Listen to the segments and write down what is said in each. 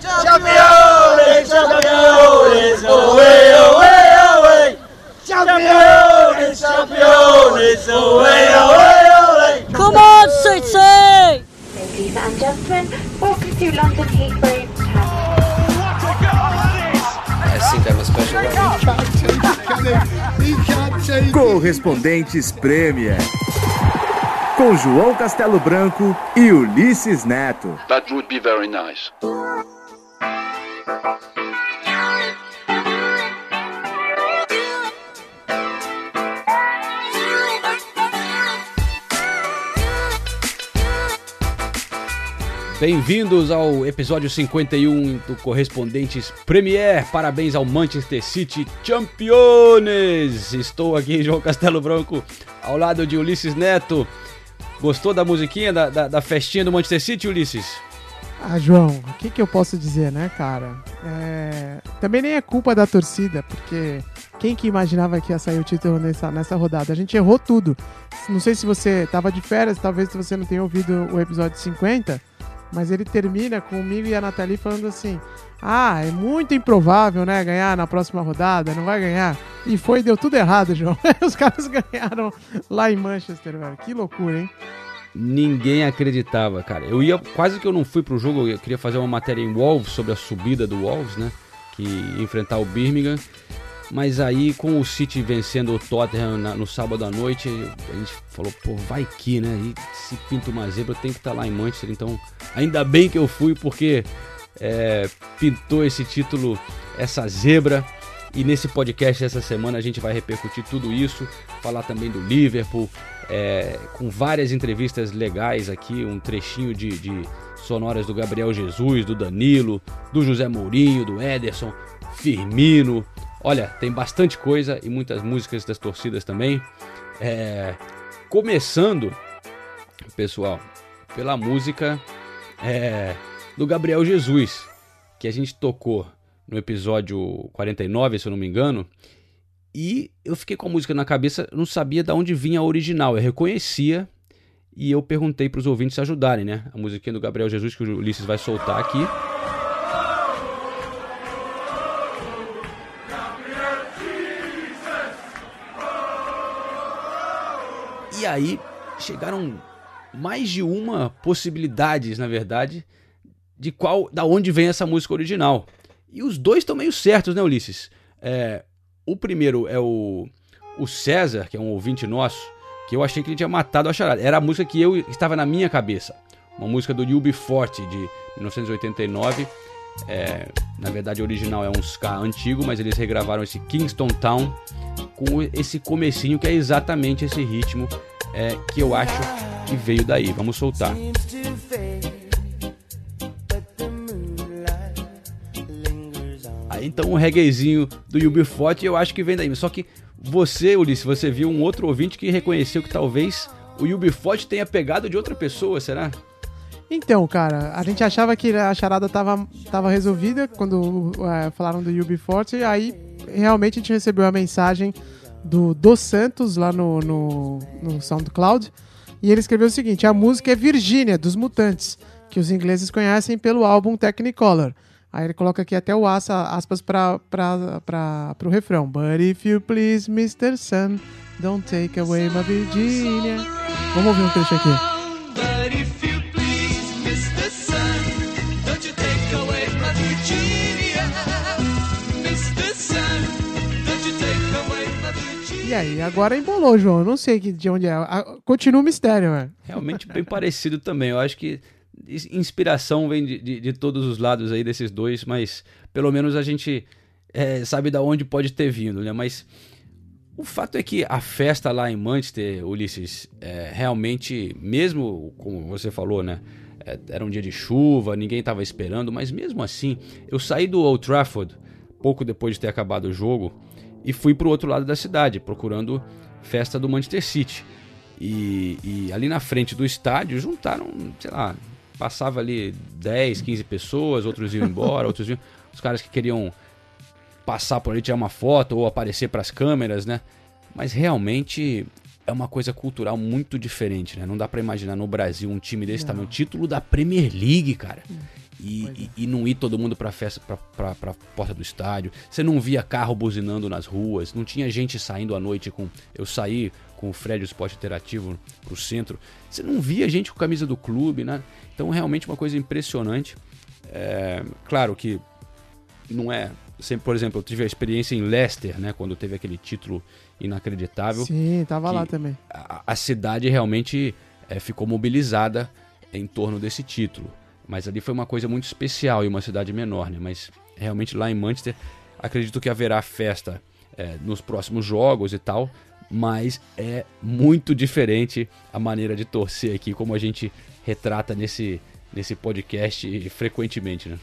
Campeones, campeones, away, away, away. Campeones, campeones, away, away, away. Come on, say! Ladies and gentlemen, welcome to London Heathrow. Correspondentes Premier. Com João Castelo Branco e Ulisses Neto. That would be very nice. Bem-vindos ao episódio 51 do Correspondentes Premier. Parabéns ao Manchester City Campeones! Estou aqui, João Castelo Branco, ao lado de Ulisses Neto. Gostou da musiquinha, da, da, da festinha do Manchester City, Ulisses? Ah, João, o que, que eu posso dizer, né, cara? É... Também nem é culpa da torcida, porque quem que imaginava que ia sair o título nessa, nessa rodada? A gente errou tudo. Não sei se você estava de férias, talvez você não tenha ouvido o episódio 50, mas ele termina comigo e a Nathalie falando assim: Ah, é muito improvável, né, ganhar na próxima rodada, não vai ganhar. E foi, deu tudo errado, João. Os caras ganharam lá em Manchester, velho. Que loucura, hein? Ninguém acreditava, cara. Eu ia, quase que eu não fui pro jogo, eu queria fazer uma matéria em Wolves sobre a subida do Wolves, né? Que enfrentar o Birmingham. Mas aí, com o City vencendo o Tottenham na- no sábado à noite, a gente falou, pô, vai que, né? E se pinta uma zebra, tem que estar lá em Manchester. Então, ainda bem que eu fui, porque é, pintou esse título, essa zebra. E nesse podcast essa semana a gente vai repercutir tudo isso, falar também do Liverpool, é, com várias entrevistas legais aqui, um trechinho de, de sonoras do Gabriel Jesus, do Danilo, do José Mourinho, do Ederson, Firmino. Olha, tem bastante coisa e muitas músicas das torcidas também. É, começando, pessoal, pela música é, do Gabriel Jesus, que a gente tocou no episódio 49, se eu não me engano. E eu fiquei com a música na cabeça, não sabia de onde vinha a original. Eu reconhecia e eu perguntei para os ouvintes ajudarem, né? A musiquinha do Gabriel Jesus que o Ulisses vai soltar aqui. E aí chegaram mais de uma possibilidades, na verdade, de qual, da onde vem essa música original. E os dois estão meio certos, né, Ulisses? É, o primeiro é o, o César, que é um ouvinte nosso, que eu achei que ele tinha matado a charada. Era a música que eu estava na minha cabeça. Uma música do UB40 de 1989. É, na verdade, o original é um ska antigo, mas eles regravaram esse Kingston Town com esse comecinho que é exatamente esse ritmo é, que eu acho que veio daí. Vamos soltar. Aí então o reguezinho do UB40 eu acho que vem daí. Só que você, Ulisses, você viu um outro ouvinte que reconheceu que talvez o UB40 tenha pegado de outra pessoa, será? Então, cara, a gente achava que a charada tava, tava resolvida quando é, falaram do UB40, aí realmente a gente recebeu a mensagem do Dos Santos lá no, no, no SoundCloud, e ele escreveu o seguinte, a música é Virgínia, dos Mutantes, que os ingleses conhecem pelo álbum Technicolor. Aí ele coloca aqui até o aspas para o refrão. But if you please, Mr. Sun, don't take away my Virginia. Vamos ouvir um trecho aqui. E aí, agora embolou, João. Não sei que, de onde é. Continua o mistério, velho. Realmente bem parecido também. Eu acho que inspiração vem de, de, de todos os lados aí desses dois, mas pelo menos a gente é, sabe da onde pode ter vindo, né? Mas o fato é que a festa lá em Manchester, Ulisses, é, realmente, mesmo como você falou, né? é, era um dia de chuva, ninguém estava esperando, mas mesmo assim, eu saí do Old Trafford pouco depois de ter acabado o jogo e fui para o outro lado da cidade, procurando festa do Manchester City. E, e ali na frente do estádio juntaram, sei lá, passava ali 10, 15 pessoas, outros iam embora, outros iam. Os caras que queriam passar por ali, tirar uma foto ou aparecer para as câmeras, né? Mas realmente é uma coisa cultural muito diferente, né? Não dá pra imaginar no Brasil um time desse tamanho, título da Premier League, cara. E, e, e não ir todo mundo pra festa, pra, pra, pra porta do estádio. Você não via carro buzinando nas ruas, não tinha gente saindo à noite com. Eu saí com o Fred, o esporte interativo, pro centro. Você não via gente com camisa do clube, né? Então, realmente uma coisa impressionante. É, claro que não é. Sempre, por exemplo, eu tive a experiência em Leicester, né? Quando teve aquele título inacreditável. Sim, tava lá também. A, a cidade realmente é, ficou mobilizada em torno desse título. Mas ali foi uma coisa muito especial e uma cidade menor, né? Mas realmente lá em Manchester, acredito que haverá festa é, nos próximos jogos e tal. Mas é muito diferente a maneira de torcer aqui, como a gente retrata nesse, nesse podcast frequentemente, né?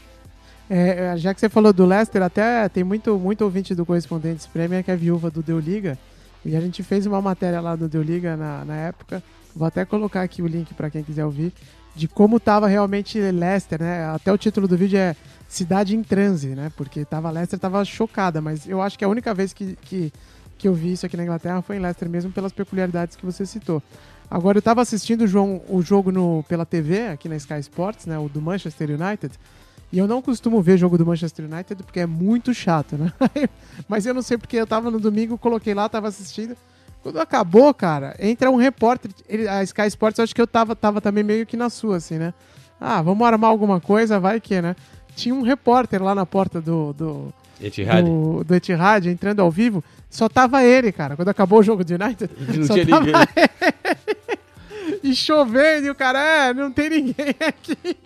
É, já que você falou do Leicester, até tem muito, muito ouvinte do Correspondentes Premier que é viúva do Deu Liga. E a gente fez uma matéria lá do Deu Liga na, na época. Vou até colocar aqui o link para quem quiser ouvir. De como tava realmente Leicester, né? Até o título do vídeo é Cidade em Transe, né? Porque tava Leicester tava chocada, mas eu acho que a única vez que, que, que eu vi isso aqui na Inglaterra foi em Leicester mesmo, pelas peculiaridades que você citou. Agora eu tava assistindo o, João, o jogo no, pela TV, aqui na Sky Sports, né? O do Manchester United. E eu não costumo ver jogo do Manchester United porque é muito chato, né? Mas eu não sei porque eu tava no domingo, coloquei lá, tava assistindo. Quando acabou, cara, entra um repórter. Ele, a Sky Sports, eu acho que eu tava, tava também meio que na sua, assim, né? Ah, vamos armar alguma coisa, vai que, né? Tinha um repórter lá na porta do, do, Etihad. do, do Etihad entrando ao vivo. Só tava ele, cara. Quando acabou o jogo do United, Não só tinha tava ninguém. e chovendo, e o cara, é, não tem ninguém aqui.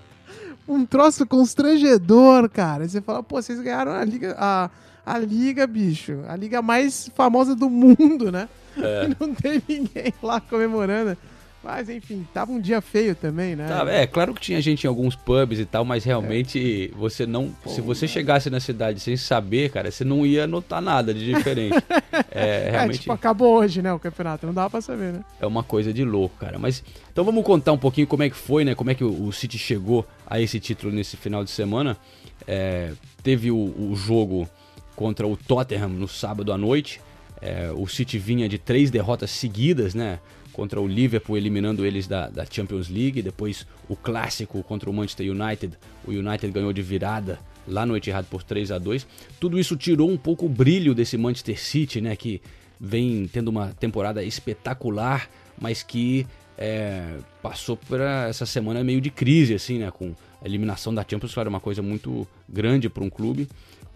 Um troço constrangedor, cara. Você fala, pô, vocês ganharam a liga, a, a liga, bicho. A liga mais famosa do mundo, né? É. E não tem ninguém lá comemorando. Mas, enfim, tava um dia feio também, né? Tá, é, claro que tinha gente em alguns pubs e tal, mas realmente você não. se você chegasse na cidade sem saber, cara, você não ia notar nada de diferente. É, É, realmente tipo, acabou hoje, né, o campeonato. Não dava pra saber, né? é uma coisa de louco, cara. Mas então vamos contar um pouquinho como é que foi, né? Como é que o, o City chegou a esse título nesse final de semana. É, teve o, o jogo contra o Tottenham no sábado à noite. É, o City vinha de três derrotas seguidas, né? Contra o Liverpool, eliminando eles da, da Champions League. Depois o clássico contra o Manchester United. O United ganhou de virada lá no Etihad por 3 a 2 Tudo isso tirou um pouco o brilho desse Manchester City, né? Que vem tendo uma temporada espetacular, mas que é, passou por essa semana meio de crise, assim, né? Com a eliminação da Champions, claro, uma coisa muito grande para um clube.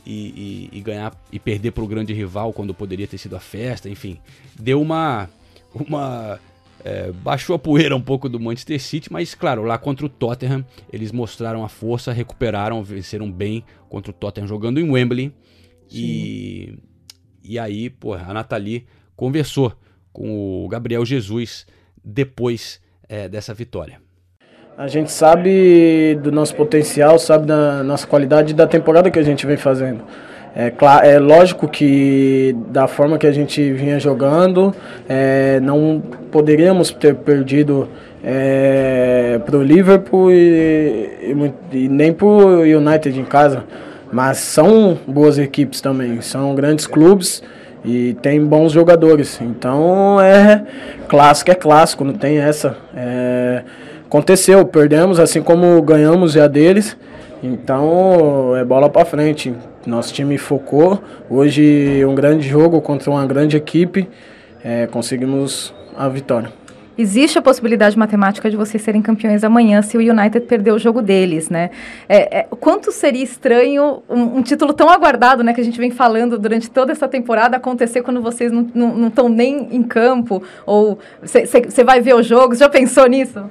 E, e- e ganhar e perder para o grande rival quando poderia ter sido a festa, enfim, deu uma uma é, baixou a poeira um pouco do Manchester City, mas claro, lá contra o Tottenham eles mostraram a força, recuperaram, venceram bem contra o Tottenham jogando em Wembley e e aí, pô, a Nathalie conversou com o Gabriel Jesus depois é, dessa vitória. A gente sabe do nosso potencial, sabe da nossa qualidade da temporada que a gente vem fazendo. É, cla- é lógico que da forma que a gente vinha jogando, é, não poderíamos ter perdido para o Liverpool e, e e nem para o United em casa. Mas são boas equipes também, são grandes clubes e tem bons jogadores. Então é clássico, é clássico, não tem essa. É, aconteceu, perdemos assim como ganhamos já deles. Então é bola para frente. Nosso time focou. Hoje um grande jogo contra uma grande equipe. É, conseguimos a vitória. Existe a possibilidade matemática de vocês serem campeões amanhã se o United perder o jogo deles, né? É, é, quanto seria estranho um, um título tão aguardado, né? Que a gente vem falando durante toda essa temporada acontecer quando vocês não estão nem em campo? Ou você vai ver os jogos? Já pensou nisso?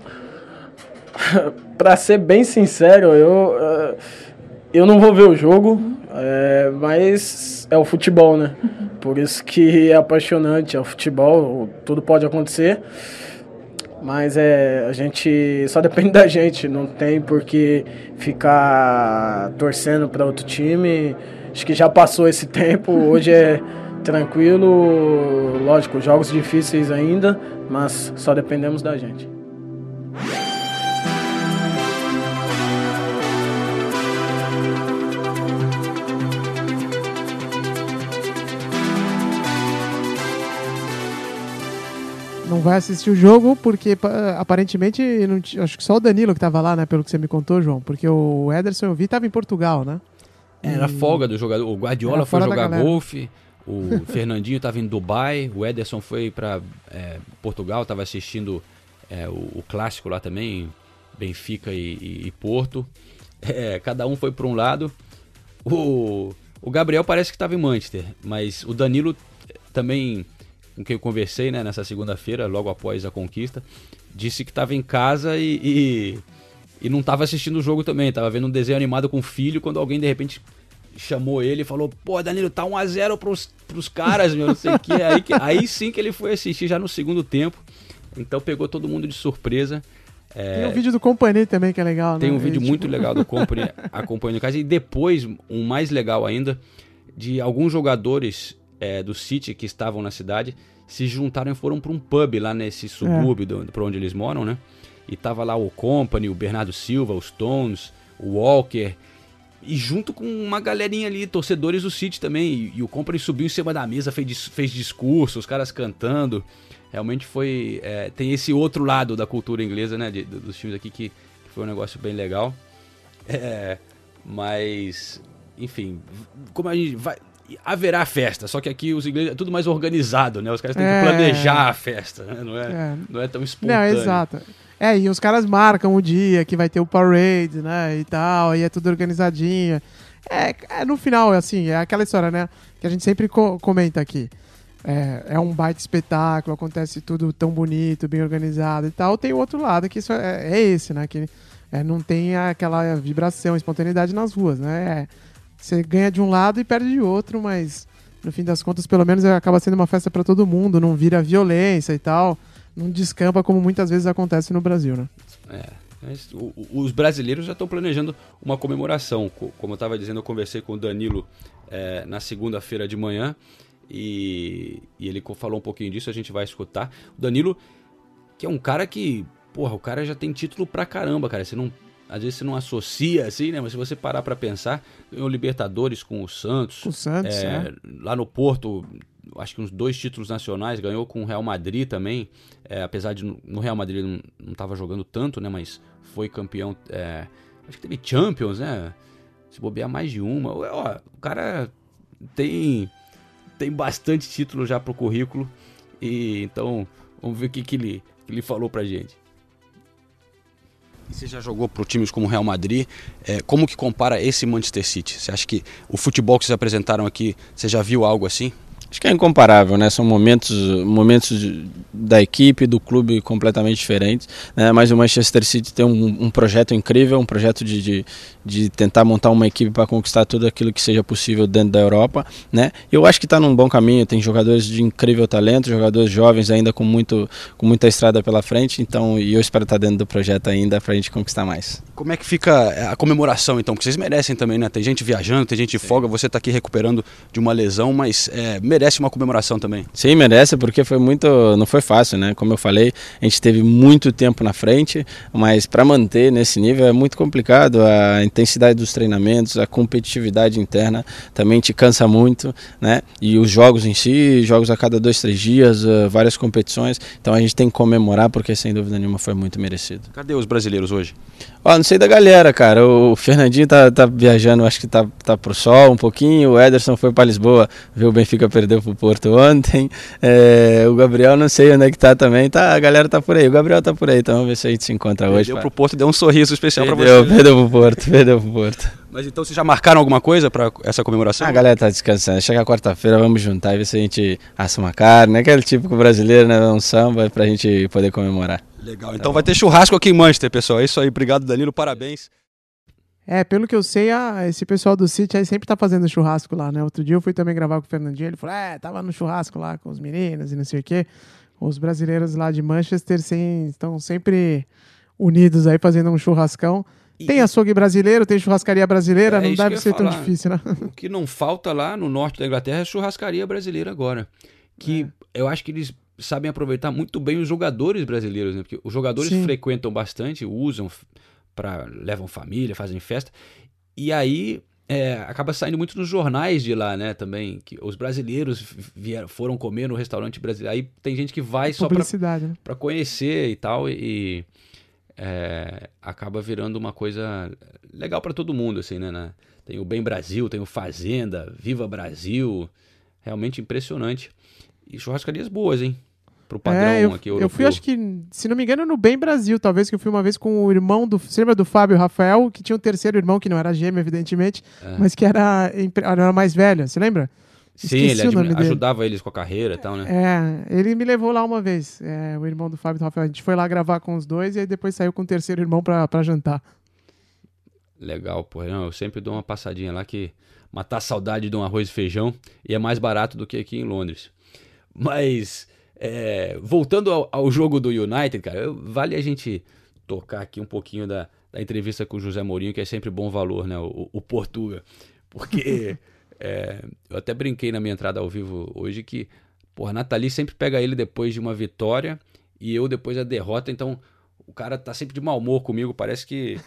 Para ser bem sincero, eu, eh, eu não vou ver o jogo, eh, mas é o futebol, né? Por isso que é apaixonante, é o futebol, tudo pode acontecer. Mas é, a gente só depende da gente, não tem por que ficar torcendo para outro time. Acho que já passou esse tempo, hoje é tranquilo, lógico, jogos difíceis ainda, mas só dependemos da gente. Vai assistir o jogo porque pa- aparentemente não acho que só o Danilo que tava lá, né? Pelo que você me contou, João. Porque o Ederson eu vi tava em Portugal, né? Era E- folga do jogador. O Guardiola foi jogar golfe. O Fernandinho estava em Dubai. O Ederson foi para Portugal, estava assistindo é, o, o clássico lá também, Benfica e, e- e Porto. É, cada um foi para um lado. O, o Gabriel parece que estava em Manchester, mas o Danilo eh, também, com quem eu conversei né, nessa segunda-feira, logo após a conquista, disse que estava em casa e, e, e não estava assistindo o jogo também. Estava vendo um desenho animado com o filho quando alguém de repente chamou ele e falou: Pô, Danilo, tá 1x0 pros, pros caras, meu, não sei o que. Aí, que. aí sim que ele foi assistir já no segundo tempo. Então pegou todo mundo de surpresa. É, Tem um vídeo do Company também que é legal, tem né? um vídeo E, muito tipo, legal do Company acompanhando em casa. E depois, um mais legal ainda, de alguns jogadores é, do City que estavam na cidade se juntaram e foram para um pub lá nesse subúrbio do para onde eles moram, né? E tava lá o Company, o Bernardo Silva, os Stones, o Walker. E junto com uma galerinha ali, torcedores do City também. E, e o Company subiu em cima da mesa, fez, fez discurso, os caras cantando. Realmente foi. é, tem esse outro lado da cultura inglesa, né? de- do- dos times aqui que, que foi um negócio bem legal. É, mas, enfim, como a gente vai. Haverá festa, só que aqui os ingleses é tudo mais organizado, né? Os caras têm É. que planejar a festa, né? Não é, É. não é tão Não, espontâneo. exato. É, e os caras marcam o dia que vai ter o parade, né, e tal, e é tudo organizadinho. É, é, no final, assim, é aquela história, né, que a gente sempre co- comenta aqui. É, é um baita espetáculo, acontece tudo tão bonito, bem organizado e tal. Tem o outro lado, que isso é, é esse, né, que é, não tem aquela vibração, espontaneidade nas ruas, né. É, você ganha de um lado e perde de outro, mas no fim das contas, pelo menos acaba sendo uma festa para todo mundo, não vira violência e tal não descampa como muitas vezes acontece no Brasil, né? É, os brasileiros já estão planejando uma comemoração. Co- Como eu estava dizendo, eu conversei com o Danilo é, na segunda-feira de manhã e, e ele falou um pouquinho disso, a gente vai escutar. O Danilo, que é um cara que, porra, o cara já tem título pra caramba, cara. Você não, às vezes você não associa assim, né? Mas se você parar pra pensar, ganhou Libertadores com o Santos. Com o Santos, é, é. Lá no Porto, acho que uns dois títulos nacionais, ganhou com o Real Madrid também. É, apesar de no- Real Madrid não, não tava jogando tanto, né? Mas foi campeão. é, acho que teve Champions, né? Se bobear mais de uma. Ó, o cara tem, tem bastante título já pro currículo. E então, vamos ver o que, que, ele, que ele falou pra gente. Você já jogou para times como o Real Madrid. É, como que compara esse Manchester City? Você acha que o futebol que vocês apresentaram aqui, você já viu algo assim? Acho que é incomparável, né? São momentos, momentos da equipe, do clube completamente diferentes. Né? Mas o Manchester City tem um, um projeto incrível, um projeto de, de, de tentar montar uma equipe para conquistar tudo aquilo que seja possível dentro da Europa, né? Eu acho que está num bom caminho. Tem jogadores de incrível talento, jogadores jovens ainda com muito, com muita estrada pela frente. Então, e eu espero estar dentro do projeto ainda para a gente conquistar mais. Como é que fica a comemoração, então? Porque vocês merecem também, né? Tem gente viajando, tem gente de folga, você está aqui recuperando de uma lesão, mas é, merece uma comemoração também. Sim, merece, porque foi muito. Não foi fácil, né? Como eu falei, a gente teve muito tempo na frente, mas para manter nesse nível é muito complicado. A intensidade dos treinamentos, a competitividade interna também te cansa muito, né? E os jogos em si, jogos a cada dois, três dias, eh, várias competições. Então a gente tem que comemorar, porque sem dúvida nenhuma foi muito merecido. Cadê os brasileiros hoje? Ó, não sei da galera, cara. O Fernandinho tá, tá viajando, acho que tá, tá pro sol um pouquinho. O Ederson foi para Lisboa, viu o Benfica perdeu pro Porto ontem. É, o Gabriel não sei onde é que tá também. Tá, a galera tá por aí. O Gabriel tá por aí, então vamos ver se a gente se encontra hoje. Deu pá. pro Porto deu um sorriso especial para Perdeu, você. perdeu pro Porto, perdeu pro Porto. Mas então vocês já marcaram alguma coisa para essa comemoração? A galera tá descansando. Chega quarta-feira, vamos juntar e ver se a gente assa uma carne. Aquele típico brasileiro, né? Um samba pra gente poder comemorar. Legal, então vai ter churrasco aqui em Manchester, pessoal. É isso aí, obrigado Danilo, parabéns. É, pelo que eu sei, a- esse pessoal do City aí sempre tá fazendo churrasco lá, né? Outro dia eu fui também gravar com o Fernandinho, ele falou, é, tava no churrasco lá com os meninos e não sei o quê. Os brasileiros lá de Manchester sim, estão sempre unidos aí fazendo um churrascão. Tem açougue brasileiro, tem churrascaria brasileira, É não deve ser tão difícil, né? O que não falta lá no norte da Inglaterra é churrascaria brasileira agora. Que É. eu acho que eles sabem aproveitar muito bem os jogadores brasileiros, né? Porque os jogadores Sim. frequentam bastante, usam para levam família, fazem festa. E aí é, acaba saindo muito nos jornais de lá, né? Também que os brasileiros vieram, foram comer no restaurante brasileiro. Aí tem gente que vai só pra, Publicidade, né? pra conhecer e tal e é, acaba virando uma coisa legal pra todo mundo, assim, né? né? Tem o Bem Brasil, tem o Fazenda, Viva Brasil, realmente impressionante. E churrascarias boas, hein? Pro padrão É, eu, aqui eu europeu. fui, acho que, se não me engano, no Bem Brasil, talvez, que eu fui uma vez com o irmão do. Você lembra do Fábio Rafael, que tinha um terceiro irmão, que não era gêmeo, evidentemente, É. mas que era, era mais velho, você lembra? Sim, ele Esqueci dele. ajudava eles com a carreira e tal, né? É, ele me levou lá uma vez, é, o irmão do Fábio e do Rafael. A gente foi lá gravar com os dois e aí depois saiu com o terceiro irmão pra, pra jantar. Legal, pô. Eu sempre dou uma passadinha lá que matar a saudade de um arroz e feijão e é mais barato do que aqui em Londres. Mas, é, voltando ao, ao jogo do United, cara, eu- vale a gente tocar aqui um pouquinho da, da entrevista com o José Mourinho, que é sempre bom valor, né? O, o Portuga. Porque é, eu até brinquei na minha entrada ao vivo hoje que, porra, a Nathalie sempre pega ele depois de uma vitória e eu depois da derrota, então o cara tá sempre de mau humor comigo, parece que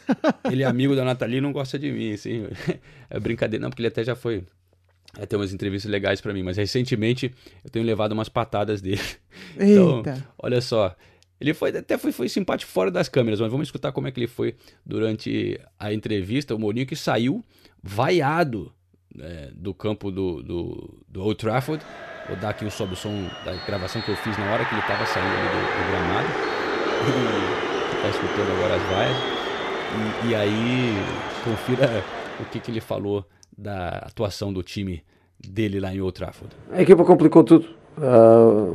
ele é amigo da Nathalie e não gosta de mim, assim. É brincadeira, não, porque ele até já foi. É, tem umas entrevistas legais pra mim, mas recentemente eu tenho levado umas patadas dele. Então, Eita. olha só. Ele foi até foi, foi simpático fora das câmeras, mas vamos escutar como é que ele foi durante a entrevista. O Mourinho que saiu vaiado né, do campo do, do, do Old Trafford. Vou dar aqui o sobe o som da gravação que eu fiz na hora que ele estava saindo ali do, do gramado. E tá escutando agora as vaias. E, e aí, confira o que, que ele falou da atuação do time dele lá em Old Trafford. A equipa complicou tudo. Ah,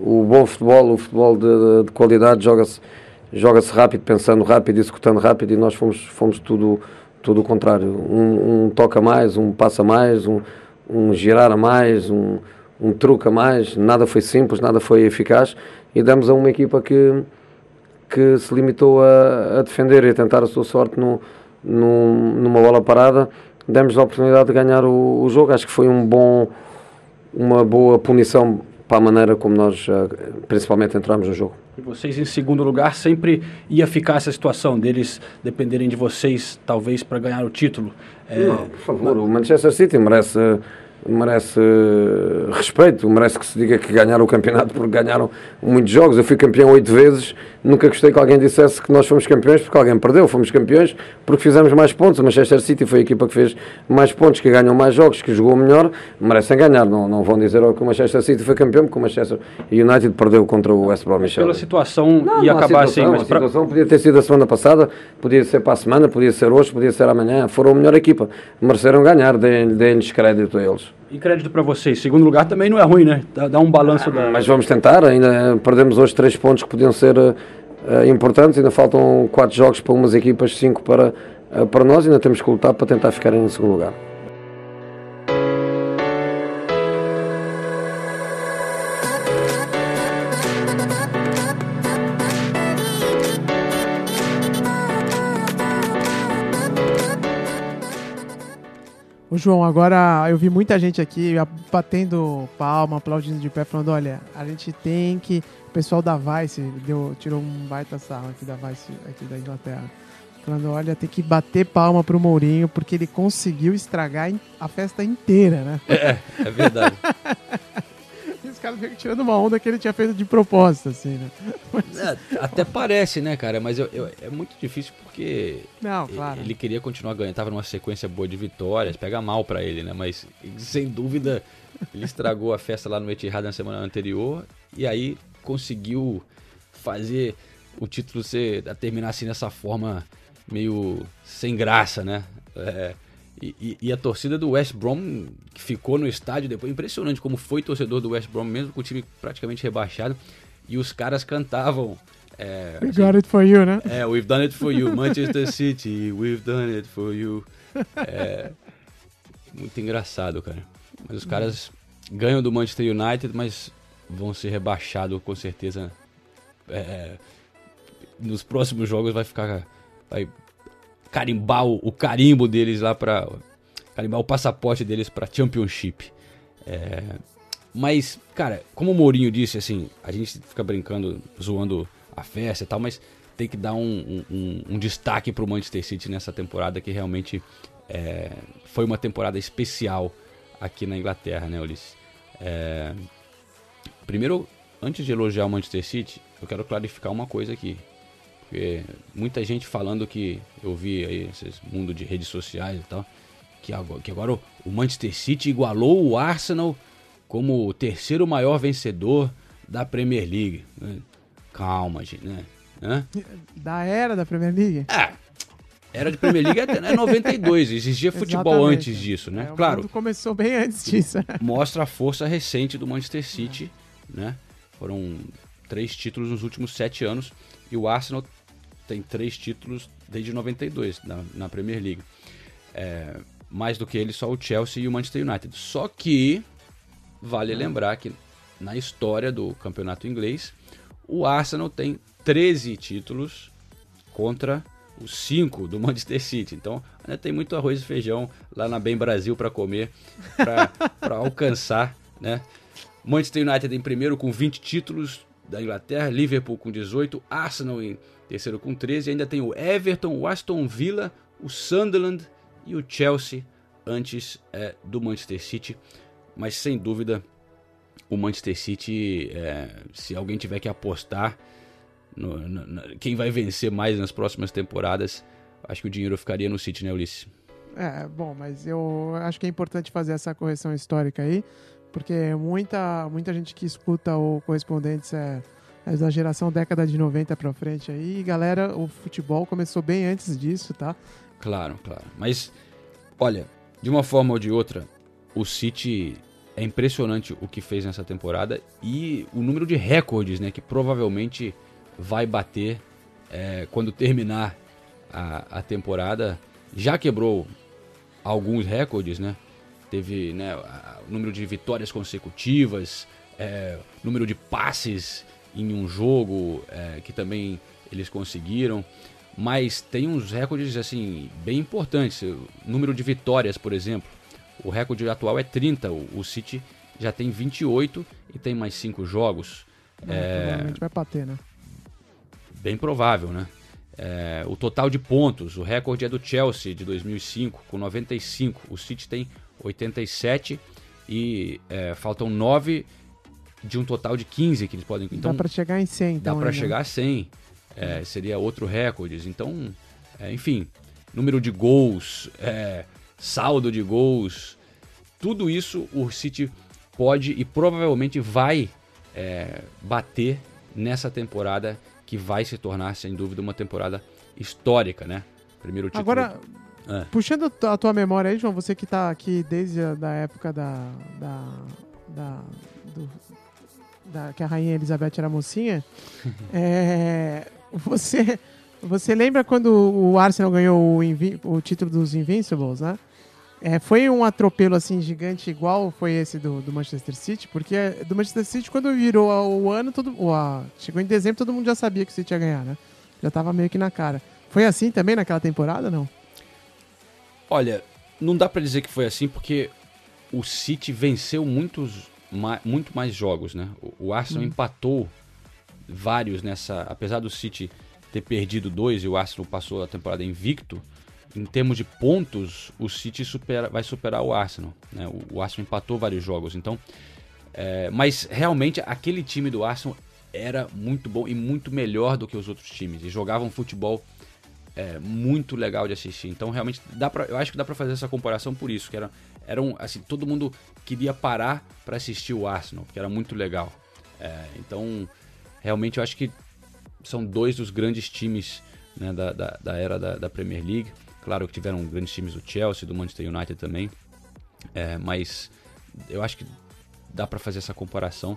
o bom futebol, o futebol de, de- de qualidade, joga-se joga-se rápido, pensando rápido, executando rápido, e nós fomos, fomos tudo, tudo o contrário. Um, um toca mais, um passa mais, um, um girar a mais, um, um truque a mais. Nada foi simples, nada foi eficaz, e demos a uma equipa que, que se limitou a, a defender e a tentar a sua sorte no, num- numa bola parada. Demos a oportunidade de ganhar o, o jogo. Acho que foi um bom uma boa punição para a maneira como nós, eh, principalmente, entramos no jogo. E vocês em segundo lugar sempre ia ficar essa situação deles dependerem de vocês, talvez, para ganhar o título. É, Não, por favor, o Manchester City merece, merece respeito, merece que se diga que ganharam o campeonato porque ganharam muitos jogos. Eu fui campeão oito vezes, nunca gostei que alguém dissesse que nós fomos campeões porque alguém perdeu. Fomos campeões porque fizemos mais pontos. O Manchester City foi a equipa que fez mais pontos, que ganhou mais jogos, que jogou melhor, merecem ganhar. Não, não vão dizer que o Manchester City foi campeão porque o Manchester United perdeu contra o West Bromwich. pela situação Não, ia não há acabar situação, assim, mas a situação podia ter sido a semana passada, podia ser para a semana, podia ser hoje, podia ser amanhã. Foram a melhor equipa, mereceram ganhar, deem- deem-lhes crédito a eles. E crédito para vocês. Segundo lugar também não é ruim, né? Dá, dá um balanço da. Mas vamos tentar, ainda perdemos hoje três pontos que podiam ser eh, importantes, ainda faltam quatro jogos para umas equipas, cinco para, eh, para nós, ainda temos que lutar para tentar ficar em segundo lugar. Ô João, agora eu vi muita gente aqui batendo palma, aplaudindo de pé, falando, olha, a gente tem que. O pessoal da Vice deu, tirou um baita sarro aqui da Vice, aqui da Inglaterra. Falando, olha, tem que bater palma pro Mourinho, porque ele conseguiu estragar a festa inteira, né? É, é verdade. Caras ficam tirando uma onda que ele tinha feito de propósito, assim, né? Mas- É, até parece, né, cara? Mas eu- eu- é muito difícil porque Não, claro. ele queria continuar ganhando. Tava numa sequência boa de vitórias. Pega mal pra ele, né? Mas, sem dúvida, ele estragou a festa lá no Etihad na semana anterior. E aí conseguiu fazer o título ser, terminar assim dessa forma meio sem graça, né? É, e, e- e a torcida do West Brom, que ficou no estádio depois, impressionante como foi torcedor do West Brom, mesmo com o time praticamente rebaixado. E os caras cantavam. É, We got it for you, né? é, we've done it for you, Manchester City, we've done it for you. É, muito engraçado, cara. Mas os caras ganham do Manchester United, mas vão ser rebaixados com certeza. É, nos próximos jogos vai ficar. Vai carimbar o, o carimbo deles lá pra. Carimbar o passaporte deles pra Championship. É, mas, cara, como o Mourinho disse, assim, a gente fica brincando, zoando a festa e tal, mas tem que dar um, um- um- destaque pro Manchester City nessa temporada que realmente é, foi uma temporada especial aqui na Inglaterra, né, Ulisses? É, primeiro, antes de elogiar o Manchester City, eu quero clarificar uma coisa aqui. Porque muita gente falando que eu vi aí, esses mundo de redes sociais e tal, que agora, que agora o Manchester City igualou o Arsenal como o terceiro maior vencedor da Premier League. né? Calma, gente, né? Hã? Da era da Premier League? É. Era de Premier League até né, 92, existia futebol Exatamente. antes disso, né? É, claro, começou bem antes disso. mostra a força recente do Manchester City, né? Foram três títulos nos últimos sete anos e o Arsenal tem três títulos desde 92 na, na Premier League. É, mais do que ele, só o Chelsea e o Manchester United. Só que vale lembrar que na história do campeonato inglês, o Arsenal tem 13 títulos contra os 5 do Manchester City. Então, ainda tem muito arroz e feijão lá na Bem Brasil para comer, para alcançar, né? Manchester United em primeiro com 20 títulos da Inglaterra, Liverpool com 18, Arsenal em terceiro com 13, e ainda tem o Everton, o Aston Villa, o Sunderland e o Chelsea antes é, do Manchester City. Mas sem dúvida, o Manchester City, é, se alguém tiver que apostar no- no- na- quem vai vencer mais nas próximas temporadas, acho que o dinheiro ficaria no City, né, Ulisses? É, bom, mas eu acho que é importante fazer essa correção histórica aí, porque muita, muita gente que escuta o Correspondentes é, é da geração década de 90 pra frente aí, galera, o futebol começou bem antes disso, tá? Claro, claro. Mas, olha, de uma forma ou de outra, o City é impressionante o que fez nessa temporada e o número de recordes, né, que provavelmente vai bater é, quando terminar a, a temporada. Já quebrou alguns recordes, né? Teve né, a- o número de vitórias consecutivas, é, número de passes em um jogo é, que também eles conseguiram. Mas tem uns recordes assim bem importantes. O número de vitórias, por exemplo, o recorde atual é 30. O, o City já tem 28 e tem mais 5 jogos. É, Provavelmente vai bater, né? Bem provável, né? É, o total de pontos, o recorde é do Chelsea de 2005 com 95. O City tem 87 e é, faltam 9 de um total de 15 que eles podem. Então dá pra chegar em 100, então. dá para chegar a 100. É, seria outro recorde. Então, é, enfim, número de gols, é, saldo de gols, tudo isso o City pode e provavelmente vai é, bater nessa temporada que vai se tornar, sem dúvida, uma temporada histórica, né? Primeiro título. Agora, É. puxando a tua memória aí, João, você que tá aqui desde a da época da. da, da, do- da- que a Rainha Elizabeth era mocinha, é, você, você lembra quando o Arsenal ganhou o, o título dos Invincibles, né? É, foi um atropelo assim gigante igual foi esse do, do Manchester City, porque do Manchester City quando virou o ano, todo, chegou em dezembro, todo mundo já sabia que o City ia ganhar, né? Já tava meio que na cara. Foi assim também naquela temporada, não? Olha, não dá pra dizer que foi assim porque o City venceu muitos, ma- muito mais jogos, né? O, o Arsenal Hum. empatou vários nessa, apesar do City ter perdido dois e o Arsenal passou a temporada invicto. Em termos de pontos, o City supera- vai superar o Arsenal. Né? O, o Arsenal empatou vários jogos, então. é, mas realmente aquele time do Arsenal era muito bom e muito melhor do que os outros times. E jogavam futebol é, muito legal de assistir. Então, realmente, dá pra, eu acho que dá pra fazer essa comparação por isso. Que era, era um, assim, todo mundo queria parar pra assistir o Arsenal, porque era muito legal. É, então, realmente, eu acho que são dois dos grandes times né, da, da, da era da, da Premier League. Claro que tiveram grandes times do Chelsea, do Manchester United também. É, mas eu acho que dá pra fazer essa comparação.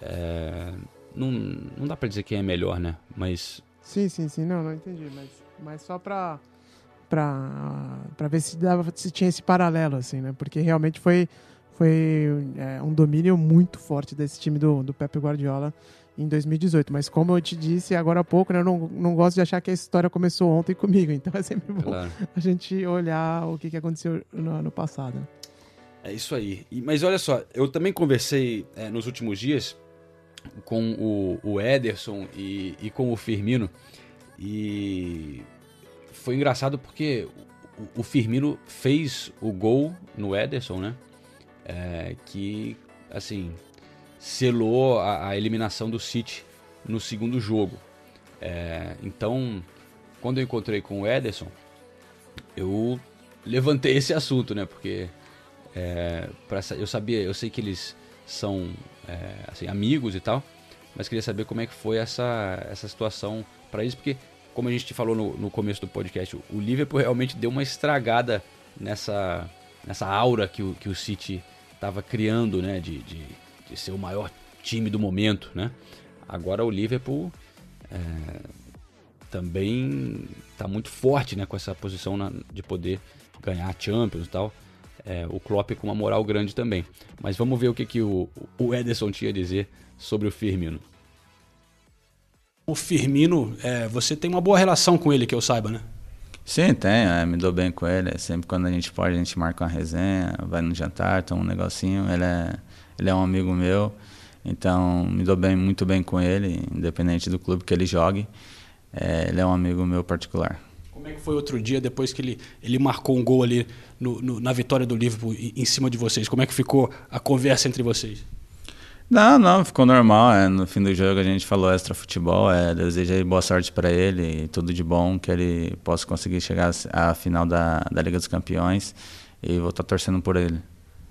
É, não, não dá pra dizer quem é melhor, né? Mas Sim, sim, sim. Não, não entendi. Mas, mas só pra, pra ver se, dava, se tinha esse paralelo, assim, né? Porque realmente foi, foi é, um domínio muito forte desse time do, do Pepe Guardiola em 2018. Mas como eu te disse agora há pouco, né, eu não, não gosto de achar que a história começou ontem comigo. Então é sempre bom Claro. a gente olhar o que, que aconteceu no ano passado. É isso aí. E- mas olha só, eu também conversei é, nos últimos dias com o, o Ederson e, e com o Firmino. E foi engraçado porque o Firmino fez o gol no Ederson, né? É, que, assim, selou a, a, eliminação do City no segundo jogo. É, então, quando eu encontrei com o Ederson, eu levantei esse assunto, né? Porque é, pra, eu sabia, eu sei que eles são é, assim, amigos e tal, mas queria saber como é que foi essa, essa situação para eles, porque como a gente falou no, no começo do podcast, o Liverpool realmente deu uma estragada nessa, nessa aura que o, que o City estava criando, né? De, de, de, ser o maior time do momento, né? Agora o Liverpool é, também está muito forte, né? Com essa posição na, de poder ganhar a Champions e tal. É, o Klopp com uma moral grande também. Mas vamos ver o que, que o, o Ederson tinha a dizer sobre o Firmino. O Firmino, é, você tem uma boa relação com ele, que eu saiba, né? Sim, tenho. É, me dou bem com ele. Sempre quando a gente pode, a gente marca uma resenha, vai no jantar, toma um negocinho. Ele é, ele é um amigo meu, então me dou bem, muito bem com ele, independente do clube que ele jogue. É, ele é um amigo meu particular. Como é que foi outro dia, depois que ele, ele marcou um gol ali no, no, na vitória do Liverpool em cima de vocês? Como é que ficou a conversa entre vocês? Não, não, ficou normal. É, no fim do jogo a gente falou extra futebol. É, desejei boa sorte para ele, tudo de bom, que ele possa conseguir chegar à final da, da Liga dos Campeões e vou estar torcendo por ele.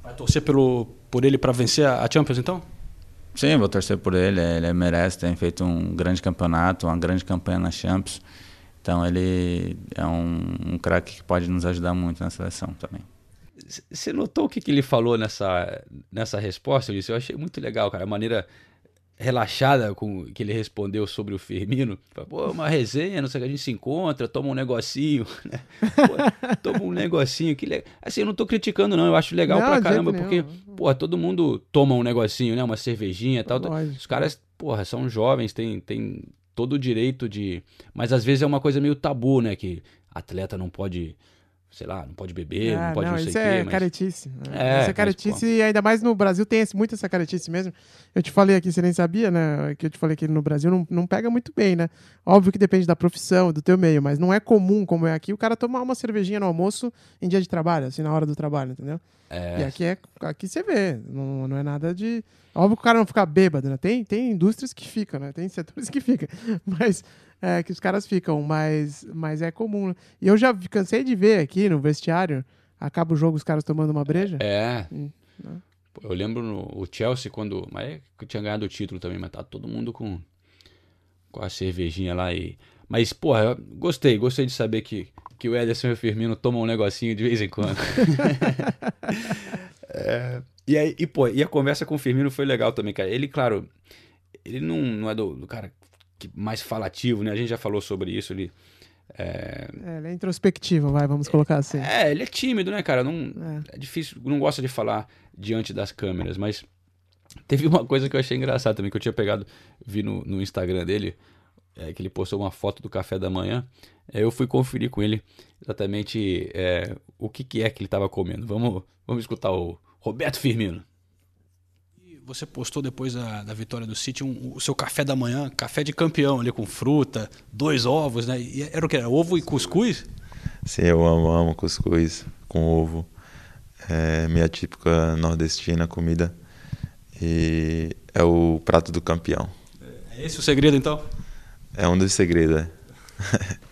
Vai torcer pelo, por ele para vencer a Champions então? Sim, vou torcer por ele. Ele merece, tem feito um grande campeonato, uma grande campanha na Champions. Então ele é um, um craque que pode nos ajudar muito na seleção também. Você notou o que, que ele falou nessa, nessa resposta, Ulisses? Eu achei muito legal, cara. A maneira relaxada com que ele respondeu sobre o Firmino. Pô, uma resenha, não sei o que, a gente se encontra, toma um negocinho, né? Pô, toma um negocinho. Que le... Assim, eu não tô criticando, não. Eu acho legal não, pra caramba, porque, pô, todo mundo toma um negocinho, né? Uma cervejinha e tal. Lógico. Os caras, porra, são jovens, tem, tem todo o direito de. Mas às vezes é uma coisa meio tabu, né? Que atleta não pode sei lá, não pode beber, não ah, pode não, não sei o quê. É mas... caretice. É, isso é caretice mas, e ainda mais no Brasil tem esse, muito essa caretice mesmo. Eu te falei aqui, você nem sabia, né? Que eu te falei que no Brasil não, não pega muito bem, né? Óbvio que depende da profissão, do teu meio, mas não é comum como é aqui o cara tomar uma cervejinha no almoço em dia de trabalho, assim, na hora do trabalho, entendeu? É. E aqui é aqui você vê, não, não é nada de. Óbvio que o cara não fica bêbado, né? Tem, tem indústrias que ficam, né? Tem setores que ficam. Mas é, que os caras ficam, mas, mas é comum. E eu já cansei de ver aqui no vestiário, acaba o jogo os caras tomando uma breja. É. Hum, né? Eu lembro no, o Chelsea quando. Mas é que tinha ganhado o título também, mas tá todo mundo com, com a cervejinha lá e. Mas, porra, gostei, gostei de saber que, que o Ederson e o Firmino tomam um negocinho de vez em quando. é, e aí, e, pô, e a conversa com o Firmino foi legal também, cara. Ele, claro, ele não, não é do, do cara que mais falativo, né? A gente já falou sobre isso. Ele é... é ele é introspectivo, vai, vamos colocar assim. É, ele é tímido, né, cara? Não, é. é difícil, não gosta de falar diante das câmeras, mas teve uma coisa que eu achei engraçada também, que eu tinha pegado, vi no, no Instagram dele, é, que ele postou uma foto do café da manhã. É, eu fui conferir com ele exatamente é, o que, que é que ele estava comendo. Vamos, vamos escutar o Roberto Firmino você postou depois da, da vitória do City um, o seu café da manhã, café de campeão ali com fruta, dois ovos, né? E era o que? Era ovo e cuscuz? Sim, eu amo, amo cuscuz com ovo. É minha típica nordestina comida. E é o prato do campeão. É esse o segredo então? É um dos segredos, é.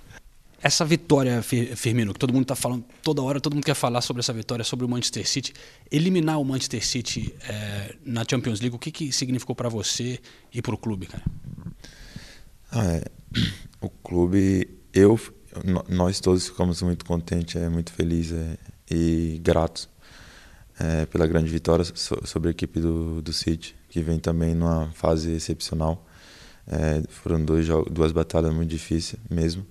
essa vitória, Firmino, que todo mundo está falando toda hora, todo mundo quer falar sobre essa vitória, sobre o Manchester City. Eliminar o Manchester City é, na Champions League, o que, que significou para você e para o clube, cara? Ah, é, o clube, eu, nós todos ficamos muito contentes, é, muito felizes é, e gratos é, pela grande vitória sobre a equipe do, do City, que vem também numa fase excepcional. É, foram dois duas batalhas muito difíceis mesmo.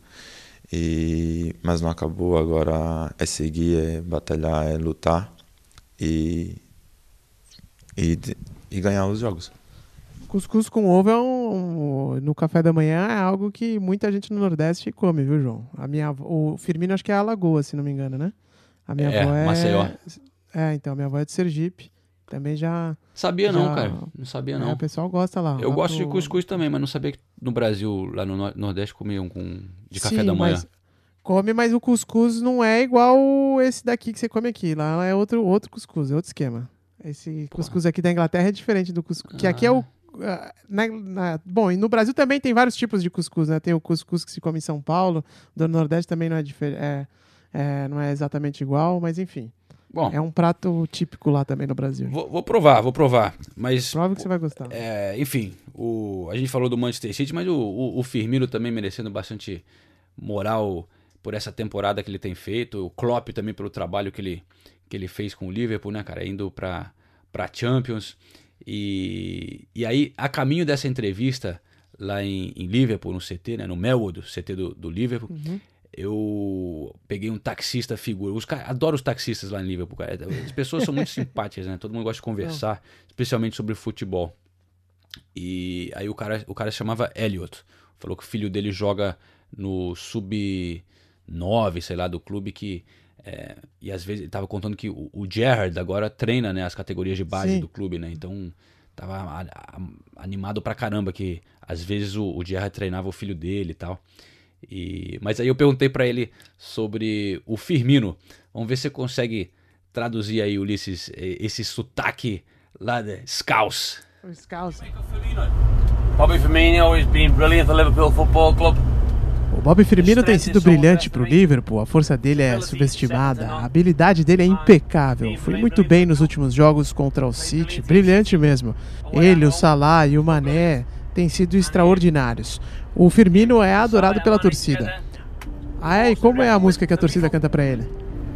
E, mas não acabou, agora é seguir, é batalhar, é lutar e, e, e ganhar os jogos. Cuscuz com ovo é um, um, no café da manhã é algo que muita gente no Nordeste come, viu, João? A minha, o Firmino acho que é Alagoa, se não me engano, né? A minha é, avó é Maceió. É, então, a minha avó é de Sergipe. Também já. Sabia já, não, cara. Não sabia não. É, o pessoal gosta lá. Eu lá gosto pro... de cuscuz também, mas não sabia que no Brasil, lá no Nordeste, comiam com de café Sim, da manhã. Mas come, mas o cuscuz não é igual esse daqui que você come aqui. Lá é outro, outro cuscuz, é outro esquema. Esse cuscuz aqui da Inglaterra é diferente do cuscuz. Que aqui é o. ah, na- na- bom, e no Brasil também tem vários tipos de cuscuz, né? Tem o cuscuz que se come em São Paulo, do Nordeste também não é, difer- é, é, não é exatamente igual, mas enfim. Bom. É um prato típico lá também no Brasil. Vou, vou provar, vou provar. Mas. Prova que você vai gostar. É, enfim, o, a gente falou do Manchester City, mas o, o, o Firmino também merecendo bastante moral por essa temporada que ele tem feito. O Klopp também pelo trabalho que ele, que ele fez com o Liverpool, né, cara? Indo pra, pra Champions. E, e aí, a caminho dessa entrevista lá em, em Liverpool, no CT, né, no Melwood, CT do, do Liverpool, Uhum. Eu peguei um taxista figura. Os caras, adoro os taxistas lá em Liverpool, cara. As pessoas são muito simpáticas, né? Todo mundo gosta de conversar, especialmente sobre futebol. E aí o cara, o cara se chamava Elliot. Falou que o filho dele joga no sub 9, sei lá, do clube que é, e às vezes ele tava contando que o, o Gerrard agora treina, né, as categorias de base Sim. do clube, né? Então tava a- a- animado pra caramba que às vezes o, o Gerrard treinava o filho dele e tal. E, mas aí eu perguntei pra ele sobre o Firmino. Vamos ver se você consegue traduzir aí, Ulisses, esse sotaque lá de Scouse. Bobby Firmino has been brilliant for Liverpool Football Club. O Bob Firmino tem sido brilhante para o Liverpool, a força dele é subestimada, a habilidade dele é impecável. Foi muito bem nos últimos jogos contra o City, brilhante mesmo. Ele, o Salah e o Mané têm sido extraordinários. O Firmino é adorado pela torcida. Ah, é? E como é a música que a torcida canta para ele?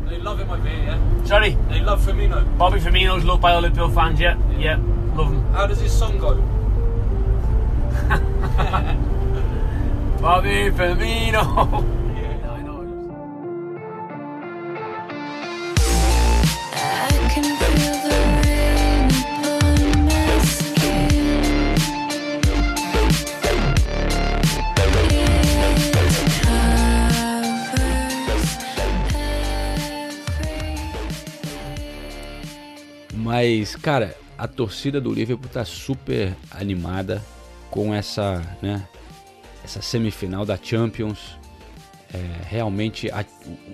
They love him, I bet, yeah? Sorry? They love Firmino. Bobby Firmino's loved by all Liverpool fans, yeah? Yeah, love him. How does his song go? Bobby Firmino! Mas, cara, a torcida do Liverpool tá super animada com essa, né, essa semifinal da Champions. É, realmente, a-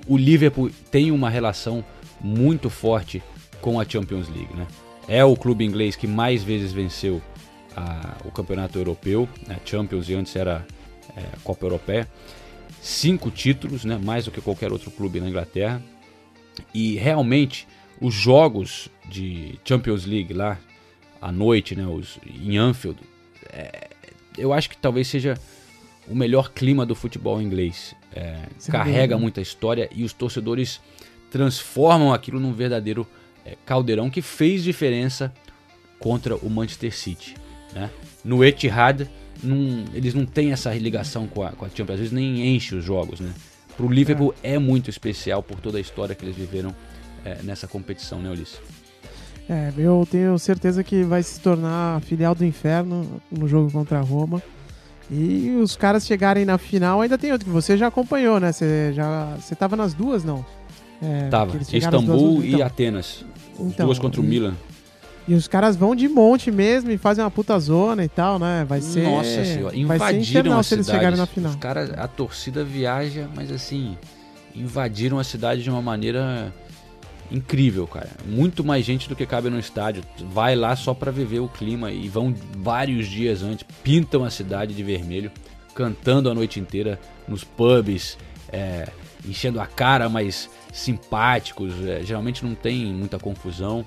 o- Liverpool tem uma relação muito forte com a Champions League, né? É o clube inglês que mais vezes venceu a- o campeonato europeu, né? Champions e antes era é, Copa Europeia. Cinco títulos, né? Mais do que qualquer outro clube na Inglaterra. E realmente os jogos de Champions League lá à noite, né, os, em Anfield, é, eu acho que talvez seja o melhor clima do futebol inglês. É, carrega dúvida. muita história e os torcedores transformam aquilo num verdadeiro é, caldeirão que fez diferença contra o Manchester City. Né? No Etihad, não- eles não têm essa ligação com a, com a Champions, às vezes nem enche os jogos. Né? Para o Liverpool é. muito especial por toda a história que eles viveram é, nessa competição, né, Ulisses? É, eu tenho certeza que vai se tornar a filial do inferno no jogo contra a Roma. E os caras chegarem na final, ainda tem outro que você já acompanhou, né? Você já, você tava nas duas, não? É, Tava, duas Istambul últimas- e então. Atenas. As Então, duas contra o e- Milan. E os caras vão de monte mesmo e fazem uma puta zona e tal, né? Vai ser. Nossa senhora, vai ser invadiram infernal a se eles cidade. chegarem na final. Os caras, a torcida viaja, mas assim, invadiram a cidade de uma maneira incrível, cara. Muito mais gente do que cabe no estádio. Vai lá só pra viver o clima e vão vários dias antes, pintam a cidade de vermelho, cantando a noite inteira nos pubs, é, enchendo a cara, mas simpáticos. é, geralmente não tem muita confusão.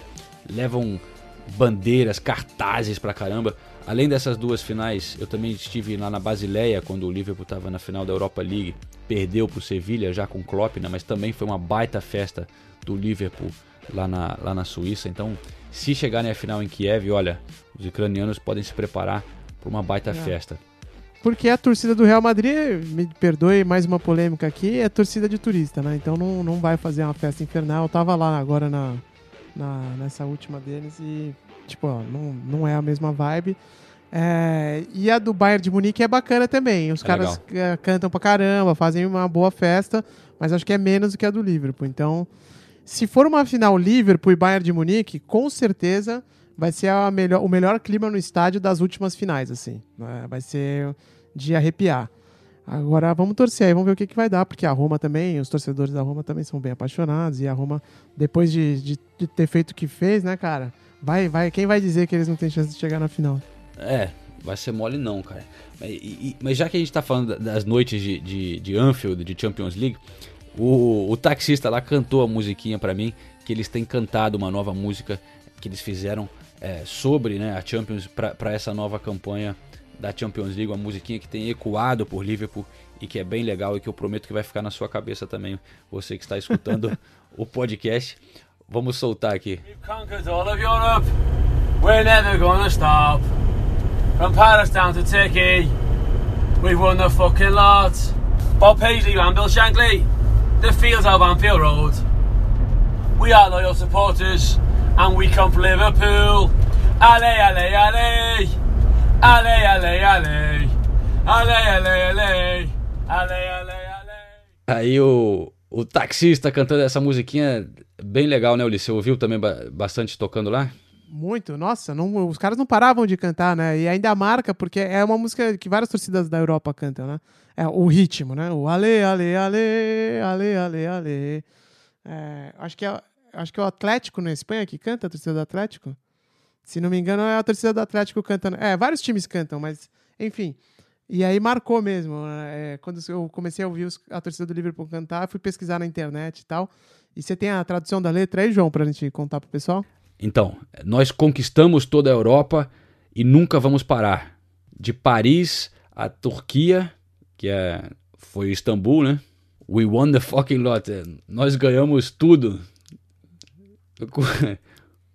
Levam bandeiras, cartazes pra caramba. Além dessas duas finais, eu também estive lá na Basileia quando o Liverpool estava na final da Europa League, perdeu pro Sevilha já com Klopp, né? Mas também foi uma baita festa do Liverpool lá na, lá na Suíça. Então, se chegarem à final em Kiev, olha, os ucranianos podem se preparar para uma baita É. festa. Porque a torcida do Real Madrid, me perdoe mais uma polêmica aqui, é torcida de turista, né? Então não, não vai fazer uma festa infernal. Eu tava lá agora na, na- nessa última deles e, tipo, ó, não, não é a mesma vibe. É, e a do Bayern de Munique é bacana também. Os É caras eh, cantam pra caramba, fazem uma boa festa, mas acho que é menos do que a do Liverpool. Então, se for uma final Liverpool e Bayern de Munique, com certeza vai ser melhor, o melhor clima no estádio das últimas finais, assim. né? Vai ser de arrepiar. Agora vamos torcer aí, vamos ver o que, que vai dar, porque a Roma também, os torcedores da Roma também são bem apaixonados, e a Roma, depois de, de, de ter feito o que fez, né, cara, vai, vai, quem vai dizer que eles não têm chance de chegar na final? É, vai ser mole não, cara. Mas, e- mas já que a gente tá falando da- das noites de, de, de Anfield, de Champions League, o, o taxista lá cantou a musiquinha pra mim, que eles têm cantado uma nova música que eles fizeram é, sobre né, a Champions pra essa nova campanha da Champions League, uma musiquinha que tem ecoado por Liverpool e que é bem legal e que eu prometo que vai ficar na sua cabeça também, você que está escutando o podcast. Vamos soltar aqui. conquered all of Europe. We're never gonna stop. From Paris down to Turkey, we've won the fucking lot. Bob Paisley and Bill Shankly, the fields of Anfield Road. We are loyal supporters, and we come from Liverpool. Ale, ale. Ale, ale, ale. Ale, ale, ale. Ale, ale, ale. Aí o, o taxista cantando essa musiquinha bem legal, né, Ulisses? Você ouviu também ba- bastante tocando lá? Muito, nossa, não, os caras não paravam de cantar, né? E ainda marca, porque é uma música que várias torcidas da Europa cantam, né? É o ritmo, né? O ale, ale, ale, ale, ale, ale. É, acho, que é, acho que é o Atlético na Espanha que canta, a torcida do Atlético. Se não me engano, é a torcida do Atlético cantando. É, vários times cantam, mas enfim. E aí marcou mesmo. É, quando eu comecei a ouvir os- a torcida do Liverpool cantar, fui pesquisar na internet e tal. E você tem a tradução da letra aí, João, pra gente contar pro pessoal? Então, nós conquistamos toda a Europa e nunca vamos parar. De Paris à Turquia, que é, foi Istambul, né? We won the fucking lot. Nós ganhamos tudo. Com,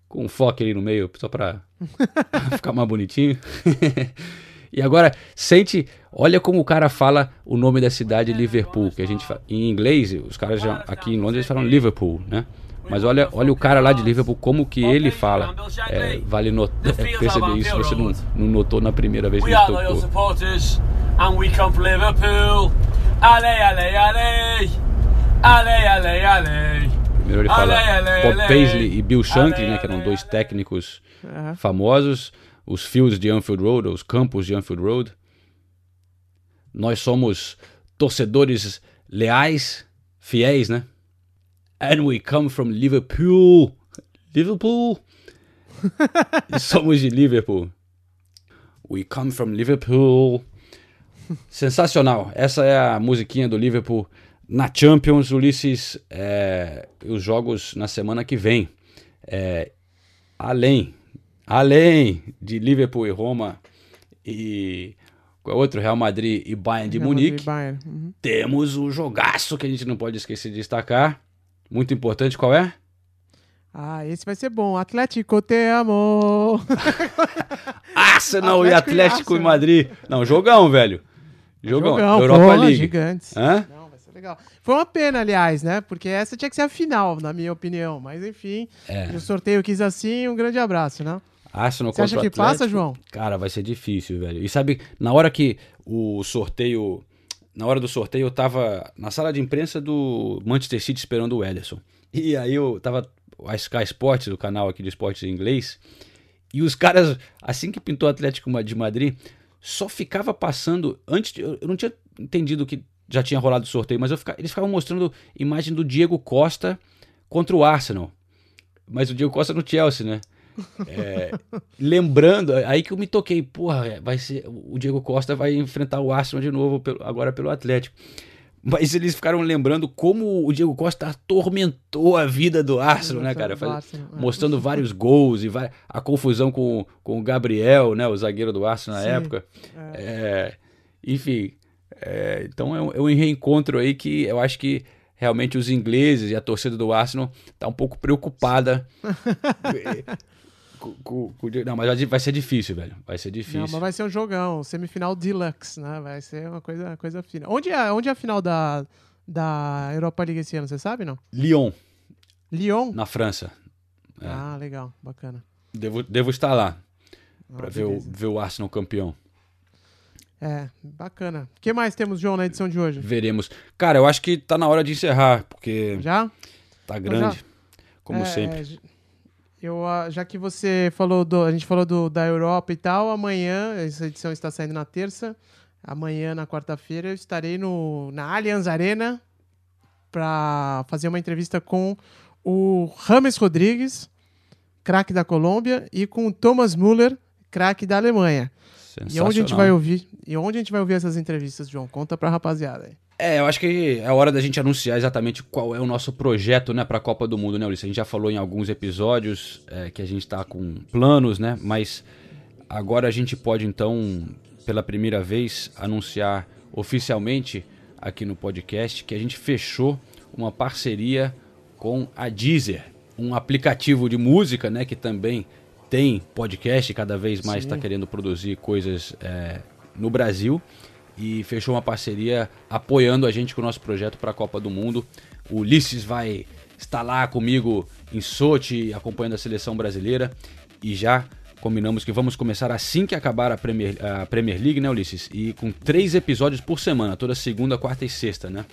com um foco ali no meio, só pra ficar mais bonitinho. e agora, sente, olha como o cara fala o nome da cidade Liverpool, que a gente em inglês, os caras já, aqui em Londres eles falam Liverpool, né? Mas olha, olha o cara lá de Liverpool, como que ele fala. É, vale not- perceber isso, você não, não notou na primeira vez que We ele are loyal tocou. supporters, and we come from Liverpool. Ale, ale, ale. Ale, ale, ale. Primeiro ele fala Bob. Paisley e Bill Shankly, né, que eram dois técnicos famosos, os fields de Anfield Road, os campos de Anfield Road. Nós somos torcedores leais, fiéis, né? And we come from Liverpool. Liverpool. Somos de Liverpool. We come from Liverpool. Sensacional. Essa é a musiquinha do Liverpool na Champions, Ulisses. É, os jogos na semana que vem. É, além, além de Liverpool e Roma e qual é outro? Real Madrid e Bayern de Real Munique. Bayern, uhum. Temos o jogaço que a gente não pode esquecer de destacar. Muito importante, qual é? Ah, esse vai ser bom. Atlético te amo. Arsenal Atlético e Atlético e. Madrid. Não, jogão, velho. Jogão. Jogão, Europa porra, League. gigantes. Hã? Não, vai ser legal. Foi uma pena, aliás, né? Porque essa tinha que ser a final, na minha opinião. Mas enfim, É. o sorteio quis assim. Um grande abraço, né? Arsenal Você acha que passa, Atlético. João? Cara, vai ser difícil, velho. E sabe, na hora que o sorteio. Na hora do sorteio, eu tava na sala de imprensa do Manchester City esperando o Ederson. E aí eu tava. A Sky Sports, o canal aqui de esportes em inglês. E os caras, assim que pintou o Atlético de Madrid, só ficava passando. Antes, de- eu não tinha entendido que já tinha rolado o sorteio, mas eu fica- eles ficavam mostrando imagem do Diego Costa contra o Arsenal. Mas o Diego Costa no Chelsea, né? É, lembrando, aí que eu me toquei, porra, vai ser o Diego Costa vai enfrentar o Arsenal de novo pelo- agora pelo Atlético. Mas eles ficaram lembrando como o Diego Costa atormentou a vida do Arsenal, né, cara? Faz- é. mostrando vários gols e vai- a confusão com, com o Gabriel, né, o zagueiro do Arsenal na Sim, época. É, enfim, é, então é um, é um reencontro aí que eu acho que realmente os ingleses e a torcida do Arsenal tá um pouco preocupada com- com- não, mas vai ser difícil, velho. Vai ser difícil. Não, mas vai ser um jogão, semifinal deluxe, né? Vai ser uma coisa, coisa fina. Onde é, onde é a final da, da Europa League esse ano, você sabe, não? Lyon, Lyon? na França. É. Ah, legal, bacana. Devo, devo estar lá pra Ah, ver, o, ver o Arsenal campeão. É, bacana. O que mais temos, João, na edição de hoje? Veremos. Cara, eu acho que tá na hora de encerrar, porque Já? tá Então grande, já- como É, sempre. j- Eu, ah, já que você falou do. A gente falou do, da Europa e tal, amanhã, essa edição está saindo na terça. Amanhã, na quarta-feira, eu estarei no, na Allianz Arena para fazer uma entrevista com o Rames Rodrigues, craque da Colômbia, e com o Thomas Müller, craque da Alemanha. E onde a gente vai ouvir? E onde a gente vai ouvir essas entrevistas, João? Conta pra rapaziada aí. É, eu acho que é hora da gente anunciar exatamente qual é o nosso projeto, né, para a Copa do Mundo, né, Ulisses? A gente já falou em alguns episódios é, que a gente está com planos, né, mas agora a gente pode então, pela primeira vez, anunciar oficialmente aqui no podcast que a gente fechou uma parceria com a Deezer, um aplicativo de música, né, que também tem podcast, cada vez mais está querendo produzir coisas é, no Brasil e fechou uma parceria apoiando a gente com o nosso projeto para a Copa do Mundo. O Ulisses vai estar lá comigo em Sochi, acompanhando a seleção brasileira e já combinamos que vamos começar assim que acabar a Premier, a Premier League, né, Ulisses? E com três episódios por semana, toda segunda, quarta e sexta, né?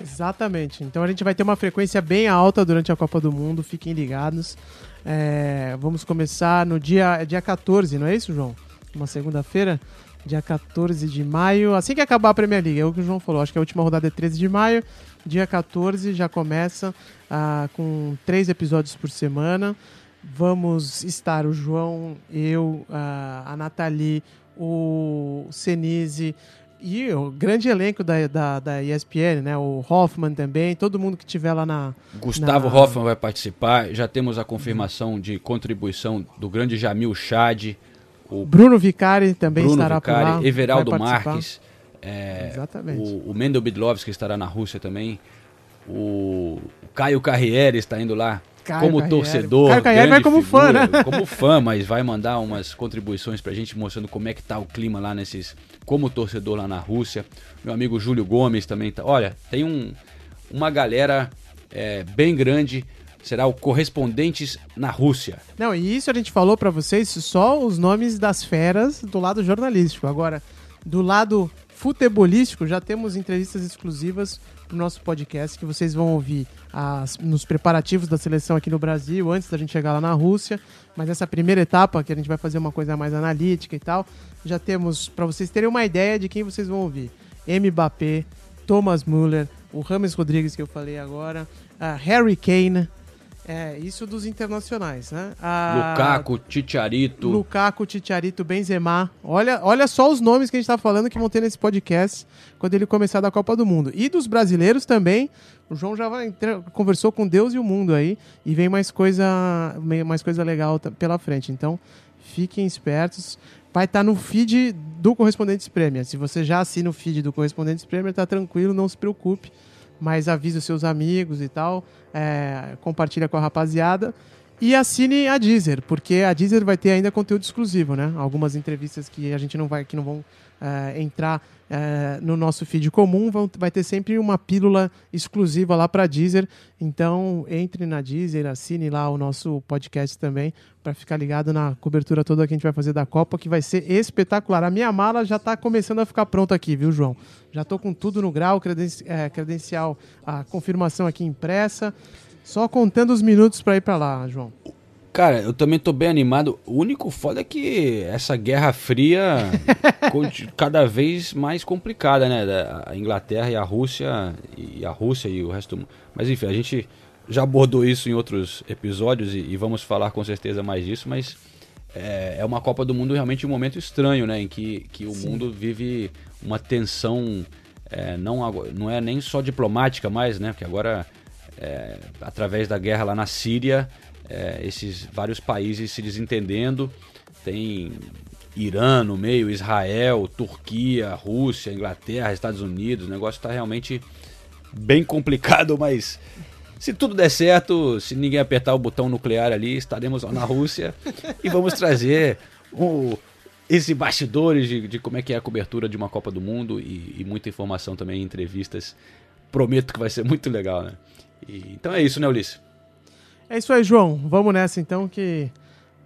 Exatamente. Então a gente vai ter uma frequência bem alta durante a Copa do Mundo, fiquem ligados. É, vamos começar no dia, é dia 14, não é isso, João? Uma segunda-feira, dia 14 de maio. Assim que acabar a Premier League, é o que o João falou. Acho que a última rodada é 13 de maio. Dia 14 já começa ah, com três episódios por semana. Vamos estar o João, eu, ah, a Nathalie, o Senise e o grande elenco da, da, da ESPN, né? O Hoffman também, todo mundo que tiver lá na. Gustavo na... Hoffman vai participar. Já temos a confirmação de contribuição do grande Jamil Chad. O Bruno Vicari também Bruno estará Vicari, por lá. Everaldo. Marques. é, Exatamente. O, o Mendel Bidlovski estará na Rússia também. O, o Caio Carriere está indo lá Caio como Carriere. torcedor. Caio Carriere vai como fã, figura, né? Como fã, mas vai mandar umas contribuições pra gente mostrando como é que tá o clima lá nesses. Como torcedor lá na Rússia. Meu amigo Júlio Gomes também tá. Olha, tem um, uma galera é, bem grande. Será o Correspondentes na Rússia. Não, e isso a gente falou pra vocês só os nomes das feras do lado jornalístico. Agora, do lado futebolístico, já temos entrevistas exclusivas pro nosso podcast que vocês vão ouvir as- nos preparativos da seleção aqui no Brasil, antes da gente chegar lá na Rússia. Mas essa primeira etapa, que a gente vai fazer uma coisa mais analítica e tal, já temos, pra vocês terem uma ideia de quem vocês vão ouvir. Mbappé, Thomas Müller, o Rames Rodrigues que eu falei agora, Harry Kane, é, isso dos internacionais, né? A- Lukaku, Titiarito. Lukaku, Titiarito, Benzema. Olha, olha só os nomes que a gente tá falando que vão ter nesse podcast quando ele começar da Copa do Mundo. E dos brasileiros também. O João já vai conversou com Deus e o mundo aí e vem mais coisa, mais coisa legal pela frente. Então, fiquem espertos. Vai estar no feed do Correspondentes Premier. Se você já assina o feed do Correspondentes Premier, tá tranquilo, não se preocupe. Mas avise os seus amigos e tal. é, compartilha com a rapaziada. E assine a Deezer, porque a Deezer vai ter ainda conteúdo exclusivo, né? Algumas entrevistas que a gente não vai, que não vão é, entrar é, no nosso feed comum, vão, vai ter sempre uma pílula exclusiva lá para Deezer. Então entre na Deezer, assine lá o nosso podcast também para ficar ligado na cobertura toda que a gente vai fazer da Copa, que vai ser espetacular. A minha mala já está começando a ficar pronta aqui, viu, João? Já tô com tudo no grau, é, credencial, a confirmação aqui impressa. Só contando os minutos para ir para lá, João. Cara, eu também tô bem animado. O único foda é que essa Guerra Fria cada vez mais complicada, né? A Inglaterra e a Rússia e a Rússia e o resto do mundo. Mas enfim, a gente já abordou isso em outros episódios e, e vamos falar com certeza mais disso, mas é, é uma Copa do Mundo realmente um momento estranho, né? Em que, que o Sim. mundo vive uma tensão é, não, não é nem só diplomática mais, né? Porque agora, é, através da guerra lá na Síria, é, esses vários países se desentendendo, tem Irã no meio, Israel, Turquia, Rússia, Inglaterra, Estados Unidos, o negócio está realmente bem complicado, mas se tudo der certo, se ninguém apertar o botão nuclear ali, estaremos lá na Rússia e vamos trazer o, esse bastidores de, de como é que é a cobertura de uma Copa do Mundo e, e muita informação também, entrevistas. Prometo que vai ser muito legal, né? E- então é isso, né, Ulisses? É isso aí, João. Vamos nessa então, que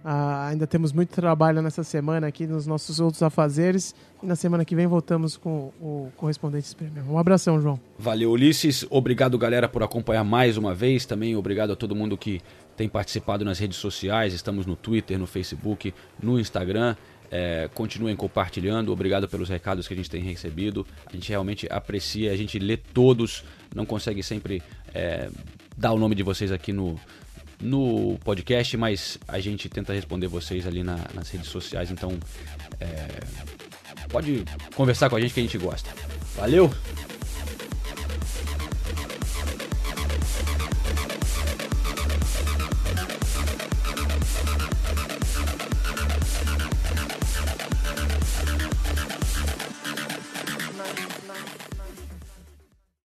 ah, ainda temos muito trabalho nessa semana aqui nos nossos outros afazeres. E na semana que vem voltamos com o Correspondentes Premier. Um abração, João. Valeu, Ulisses. Obrigado, galera, por acompanhar mais uma vez. Também obrigado a todo mundo que tem participado nas redes sociais. Estamos no Twitter, no Facebook, no Instagram. É, continuem compartilhando, obrigado pelos recados que a gente tem recebido. A gente realmente aprecia, a gente lê todos, não consegue sempre é, dar o nome de vocês aqui no, no podcast, mas a gente tenta responder vocês ali na- nas redes sociais, então é, pode conversar com a gente que a gente gosta. Valeu!